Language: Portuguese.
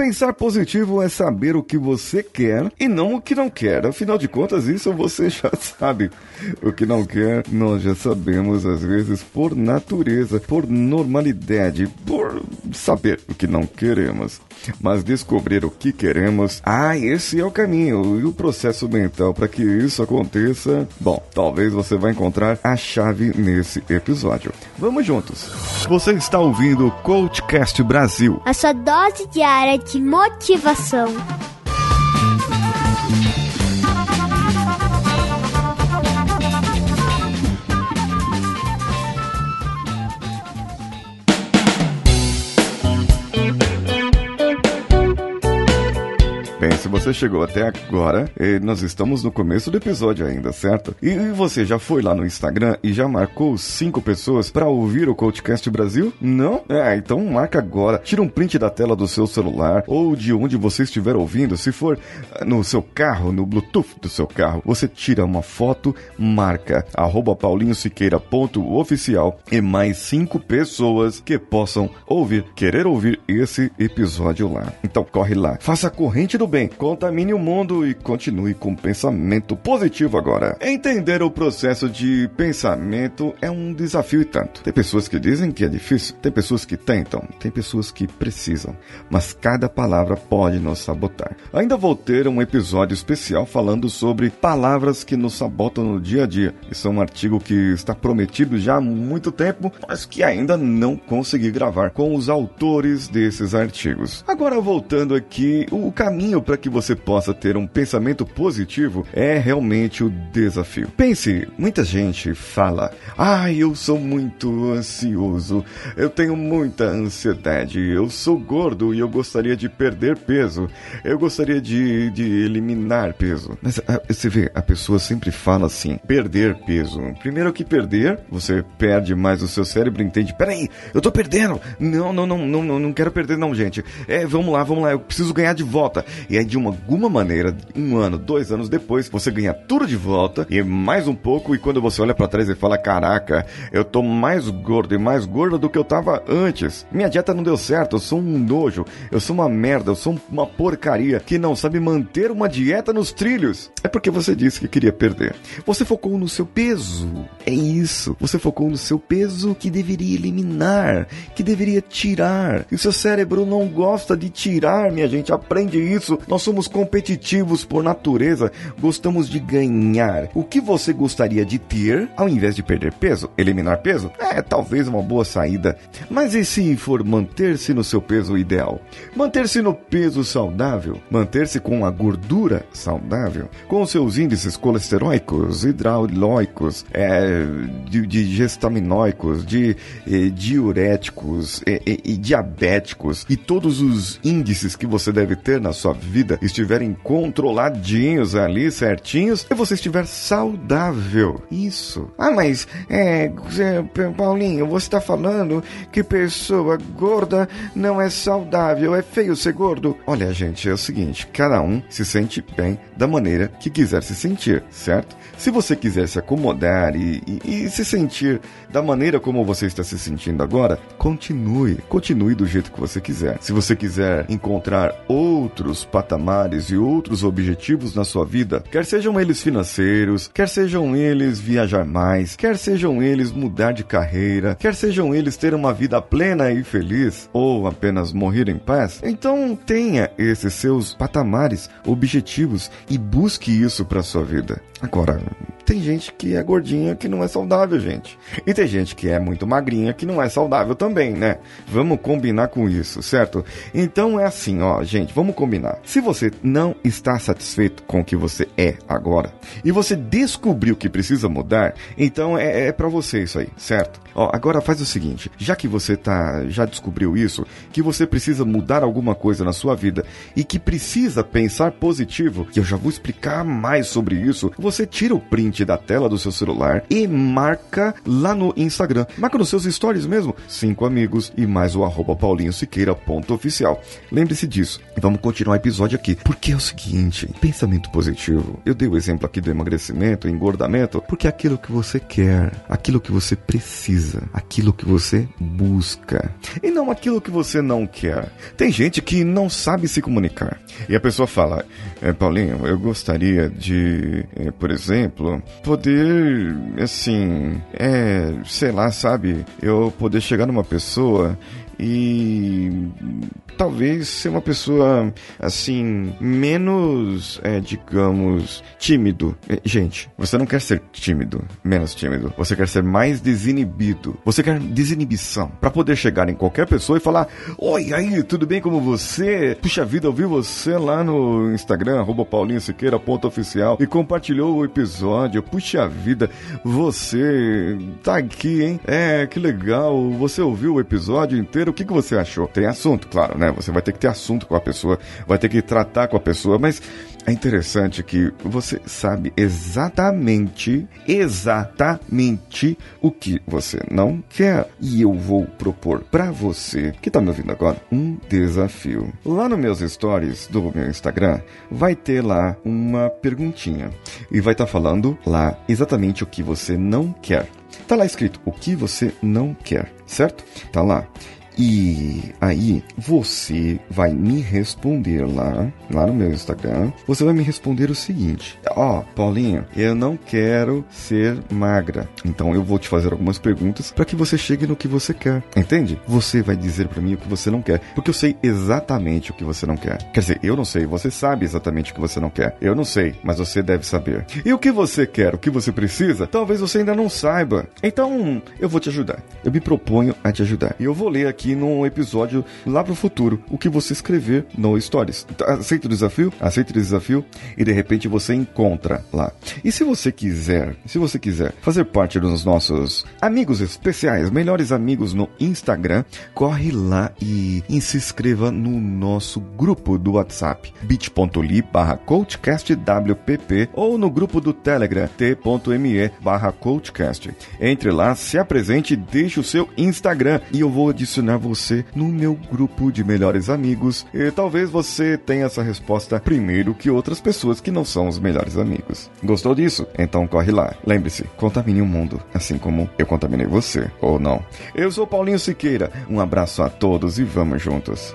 Pensar positivo é saber o que você quer e não o que não quer. Afinal de contas, isso você já sabe. O que não quer, nós já sabemos, às vezes, por natureza, por normalidade, por saber o que não queremos. Mas descobrir o que queremos, ah, esse é o caminho e o processo mental para que isso aconteça. Bom, talvez você vai encontrar a chave nesse episódio. Vamos juntos. Você está ouvindo o Coachcast Brasil. A sua dose diária de motivação. Bem, se você chegou até agora, nós estamos no começo do episódio ainda, certo? E você já foi lá no Instagram e já marcou cinco pessoas para ouvir o Coachcast Brasil? Não? É, então marca agora. Tira um print da tela do seu celular ou de onde você estiver ouvindo. Se for ah, no seu carro, no Bluetooth do seu carro, você tira uma foto, marca paulinhosiqueira.oficial e mais cinco pessoas que possam ouvir, querer ouvir esse episódio lá. Então corre lá, faça a corrente do bem, contamine o mundo e continue com pensamento positivo agora. Entender o processo de pensamento é um desafio e tanto. Tem pessoas que dizem que é difícil, tem pessoas que tentam, tem pessoas que precisam, mas cada palavra pode nos sabotar. Ainda vou ter um episódio especial falando sobre palavras que nos sabotam no dia a dia. Isso é um artigo que está prometido já há muito tempo, mas que ainda não consegui gravar com os autores desses artigos. Agora voltando aqui, o caminho para que você possa ter um pensamento positivo é realmente o desafio. Pense, muita gente fala: "Ah, eu sou muito ansioso, eu tenho muita ansiedade, eu sou gordo e eu gostaria de perder peso, eu gostaria de, de eliminar peso". Mas ah, você vê, a pessoa sempre fala assim: perder peso. Primeiro que perder, você perde mais o seu cérebro entende. Peraí, eu tô perdendo. Não, não, não, não, não quero perder não, gente. É, vamos lá, vamos lá, eu preciso ganhar de volta. E aí, de uma, alguma maneira, um ano, dois anos depois, você ganha tudo de volta e mais um pouco. E quando você olha para trás e fala: Caraca, eu tô mais gordo e mais gordo do que eu tava antes. Minha dieta não deu certo, eu sou um nojo, eu sou uma merda, eu sou uma porcaria que não sabe manter uma dieta nos trilhos. É porque você disse que queria perder. Você focou no seu peso. É isso. Você focou no seu peso que deveria eliminar, que deveria tirar. E o seu cérebro não gosta de tirar, minha gente. Aprende isso. Nós somos competitivos por natureza, gostamos de ganhar. O que você gostaria de ter ao invés de perder peso? Eliminar peso? É talvez uma boa saída. Mas e se for manter-se no seu peso ideal? Manter-se no peso saudável? Manter-se com a gordura saudável? Com seus índices colesteróicos, hidraulóicos, é, de, de de eh, diuréticos e, e, e diabéticos e todos os índices que você deve ter na sua vida estiverem controladinhos ali, certinhos, e você estiver saudável. Isso. Ah, mas, é, Paulinho, você está falando que pessoa gorda não é saudável, é feio ser gordo? Olha, gente, é o seguinte: cada um se sente bem da maneira que quiser se sentir, certo? Se você quiser se acomodar e, e, e, se sentir da maneira como você está se sentindo agora, continue. Continue do jeito que você quiser. Se você quiser encontrar outros patamares e outros objetivos na sua vida, quer sejam eles financeiros, quer sejam eles viajar mais, quer sejam eles mudar de carreira, quer sejam eles ter uma vida plena e feliz, ou apenas morrer em paz, então tenha esses seus patamares, objetivos e busque isso para sua vida. Agora, tem gente que é gordinha que não é saudável, gente. E tem gente que é muito magrinha que não é saudável também, né? Vamos combinar com isso, certo? Então é assim, ó, gente, vamos combinar. Se você não está satisfeito com o que você é agora e você descobriu que precisa mudar, então é, é para você isso aí, certo? Ó, agora faz o seguinte, já que você tá, já descobriu isso, que você precisa mudar alguma coisa na sua vida e que precisa pensar positivo, e eu já vou explicar mais sobre isso, você tira o print da tela do seu celular e marca lá no Instagram. Marca nos seus stories mesmo. Cinco amigos e mais o arroba paulinhosiqueira.oficial. Lembre-se disso. Vamos continuar o episódio aqui. Porque é o seguinte, pensamento positivo. Eu dei o exemplo aqui do emagrecimento, engordamento, porque é aquilo que você quer, aquilo que você precisa, aquilo que você busca. E não aquilo que você não quer. Tem gente que não sabe se comunicar. E a pessoa fala, é, Paulinho, eu gostaria de, é, por exemplo, poder, assim, é, sei lá, sabe, eu poder chegar numa pessoa e talvez ser uma pessoa assim menos, é, digamos, tímido. Gente, você não quer ser tímido, menos tímido. Você quer ser mais desinibido. Você quer desinibição para poder chegar em qualquer pessoa e falar: "Oi, aí, tudo bem como você? Puxa vida, eu vi você lá no Instagram @paulinhosiqueira.oficial e compartilhou o episódio. Puxa vida, você tá aqui, hein? É, que legal. Você ouviu o episódio inteiro o que, que você achou? Tem assunto, claro, né? Você vai ter que ter assunto com a pessoa, vai ter que tratar com a pessoa, mas é interessante que você sabe exatamente, exatamente o que você não quer. E eu vou propor para você que tá me ouvindo agora um desafio. Lá nos meus stories do meu Instagram vai ter lá uma perguntinha e vai estar tá falando lá exatamente o que você não quer. Tá lá escrito o que você não quer, certo? Tá lá. E aí você vai me responder lá, lá no meu Instagram. Você vai me responder o seguinte: Ó, oh, Paulinho, eu não quero ser magra. Então eu vou te fazer algumas perguntas para que você chegue no que você quer. Entende? Você vai dizer para mim o que você não quer, porque eu sei exatamente o que você não quer. Quer dizer, eu não sei, você sabe exatamente o que você não quer. Eu não sei, mas você deve saber. E o que você quer, o que você precisa, talvez você ainda não saiba. Então, eu vou te ajudar. Eu me proponho a te ajudar. E eu vou ler aqui aqui num episódio lá pro futuro o que você escrever no Stories. Aceita o desafio? Aceita o desafio e de repente você encontra lá. E se você quiser, se você quiser fazer parte dos nossos amigos especiais, melhores amigos no Instagram, corre lá e, e se inscreva no nosso grupo do WhatsApp bit.ly barra coachcastwpp ou no grupo do Telegram t.me barra coachcast. Entre lá, se apresente, deixe o seu Instagram e eu vou adicionar você no meu grupo de melhores amigos e talvez você tenha essa resposta primeiro que outras pessoas que não são os melhores amigos. Gostou disso? Então corre lá. Lembre-se, contamine o mundo, assim como eu contaminei você, ou não. Eu sou Paulinho Siqueira, um abraço a todos e vamos juntos.